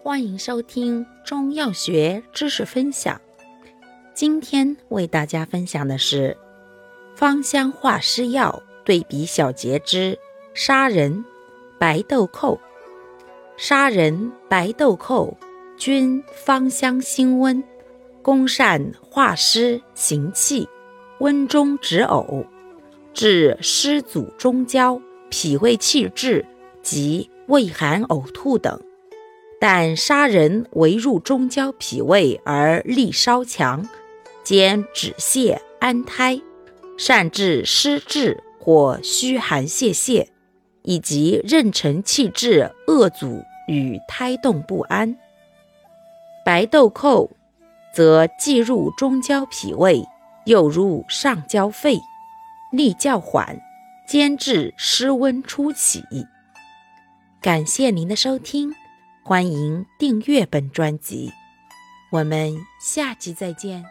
欢迎收听中药学知识分享。今天为大家分享的是芳香化湿药对比小节之砂仁、白豆蔻。砂仁、白豆蔻均芳香辛温，功善化湿行气、温中止呕，治湿阻中焦、脾胃气滞及畏寒呕吐等。但砂仁为入中焦脾胃而力稍强，兼止泻安胎，善治湿滞或虚寒泄泻，以及妊娠气滞恶阻与胎动不安。白豆蔻则既入中焦脾胃，又入上焦肺，力较缓，兼治湿温初起。感谢您的收听。欢迎订阅本专辑，我们下集再见。